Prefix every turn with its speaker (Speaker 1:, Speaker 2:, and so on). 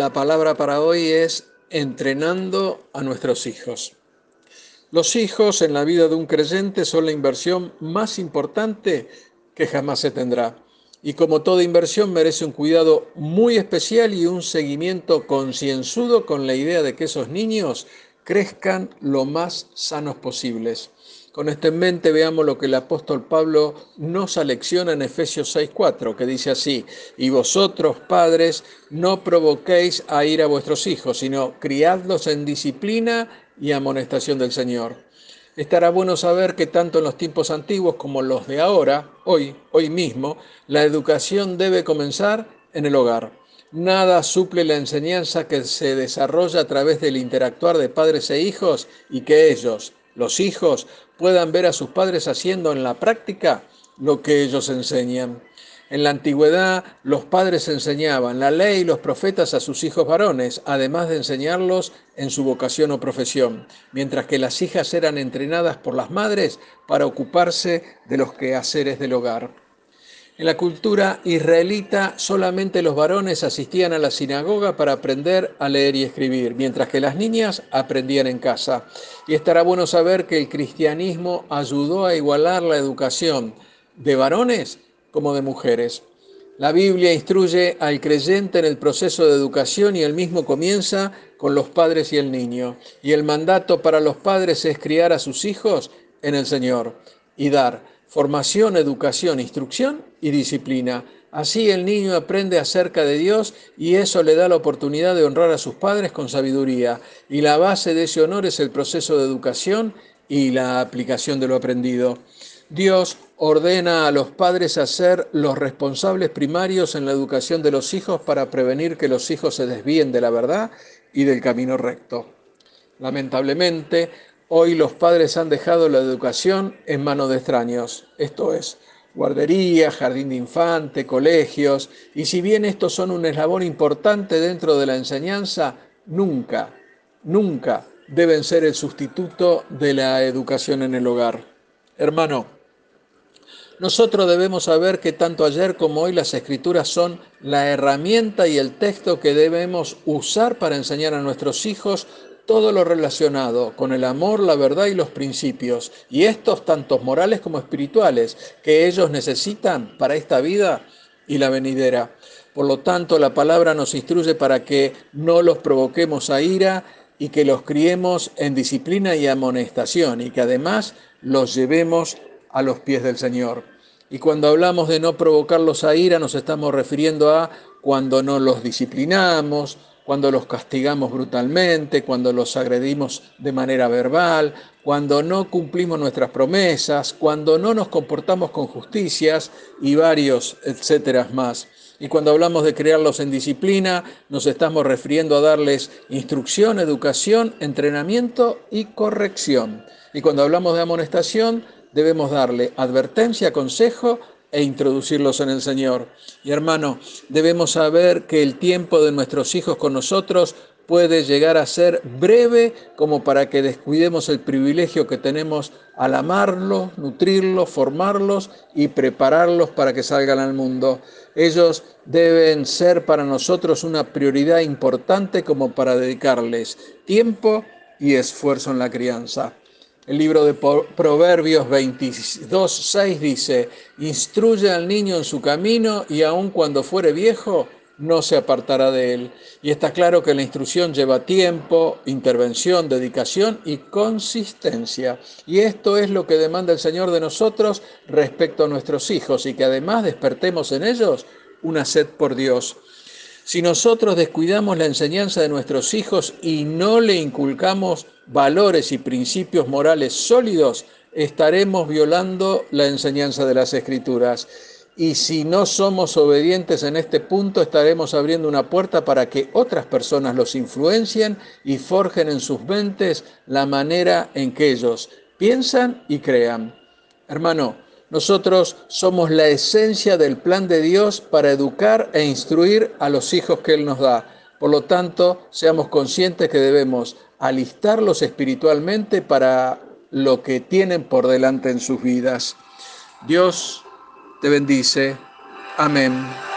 Speaker 1: La palabra para hoy es entrenando a nuestros hijos. Los hijos en la vida de un creyente son la inversión más importante que jamás se tendrá. Y como toda inversión merece un cuidado muy especial y un seguimiento concienzudo con la idea de que esos niños crezcan lo más sanos posibles. Con esto en mente veamos lo que el apóstol Pablo nos alecciona en Efesios 6:4, que dice así, y vosotros padres no provoquéis a ir a vuestros hijos, sino criadlos en disciplina y amonestación del Señor. Estará bueno saber que tanto en los tiempos antiguos como los de ahora, hoy, hoy mismo, la educación debe comenzar en el hogar. Nada suple la enseñanza que se desarrolla a través del interactuar de padres e hijos y que ellos, los hijos puedan ver a sus padres haciendo en la práctica lo que ellos enseñan. En la antigüedad los padres enseñaban la ley y los profetas a sus hijos varones, además de enseñarlos en su vocación o profesión, mientras que las hijas eran entrenadas por las madres para ocuparse de los quehaceres del hogar. En la cultura israelita solamente los varones asistían a la sinagoga para aprender a leer y escribir, mientras que las niñas aprendían en casa. Y estará bueno saber que el cristianismo ayudó a igualar la educación de varones como de mujeres. La Biblia instruye al creyente en el proceso de educación y el mismo comienza con los padres y el niño. Y el mandato para los padres es criar a sus hijos en el Señor y dar formación, educación, instrucción y disciplina. Así el niño aprende acerca de Dios y eso le da la oportunidad de honrar a sus padres con sabiduría. Y la base de ese honor es el proceso de educación y la aplicación de lo aprendido. Dios ordena a los padres a ser los responsables primarios en la educación de los hijos para prevenir que los hijos se desvíen de la verdad y del camino recto. Lamentablemente, Hoy los padres han dejado la educación en manos de extraños, esto es, guardería, jardín de infante, colegios, y si bien estos son un eslabón importante dentro de la enseñanza, nunca, nunca deben ser el sustituto de la educación en el hogar. Hermano, nosotros debemos saber que tanto ayer como hoy las escrituras son la herramienta y el texto que debemos usar para enseñar a nuestros hijos todo lo relacionado con el amor, la verdad y los principios, y estos tantos morales como espirituales que ellos necesitan para esta vida y la venidera. Por lo tanto, la palabra nos instruye para que no los provoquemos a ira y que los criemos en disciplina y amonestación y que además los llevemos a los pies del Señor. Y cuando hablamos de no provocarlos a ira, nos estamos refiriendo a cuando no los disciplinamos, cuando los castigamos brutalmente, cuando los agredimos de manera verbal, cuando no cumplimos nuestras promesas, cuando no nos comportamos con justicias y varios etcétera más. Y cuando hablamos de crearlos en disciplina, nos estamos refiriendo a darles instrucción, educación, entrenamiento y corrección. Y cuando hablamos de amonestación, debemos darle advertencia, consejo e introducirlos en el Señor. Y hermano, debemos saber que el tiempo de nuestros hijos con nosotros puede llegar a ser breve como para que descuidemos el privilegio que tenemos al amarlos, nutrirlos, formarlos y prepararlos para que salgan al mundo. Ellos deben ser para nosotros una prioridad importante como para dedicarles tiempo y esfuerzo en la crianza. El libro de Proverbios 22, 6 dice, instruye al niño en su camino y aun cuando fuere viejo, no se apartará de él. Y está claro que la instrucción lleva tiempo, intervención, dedicación y consistencia. Y esto es lo que demanda el Señor de nosotros respecto a nuestros hijos y que además despertemos en ellos una sed por Dios. Si nosotros descuidamos la enseñanza de nuestros hijos y no le inculcamos valores y principios morales sólidos, estaremos violando la enseñanza de las escrituras. Y si no somos obedientes en este punto, estaremos abriendo una puerta para que otras personas los influencien y forjen en sus mentes la manera en que ellos piensan y crean. Hermano, nosotros somos la esencia del plan de Dios para educar e instruir a los hijos que Él nos da. Por lo tanto, seamos conscientes que debemos alistarlos espiritualmente para lo que tienen por delante en sus vidas. Dios te bendice. Amén.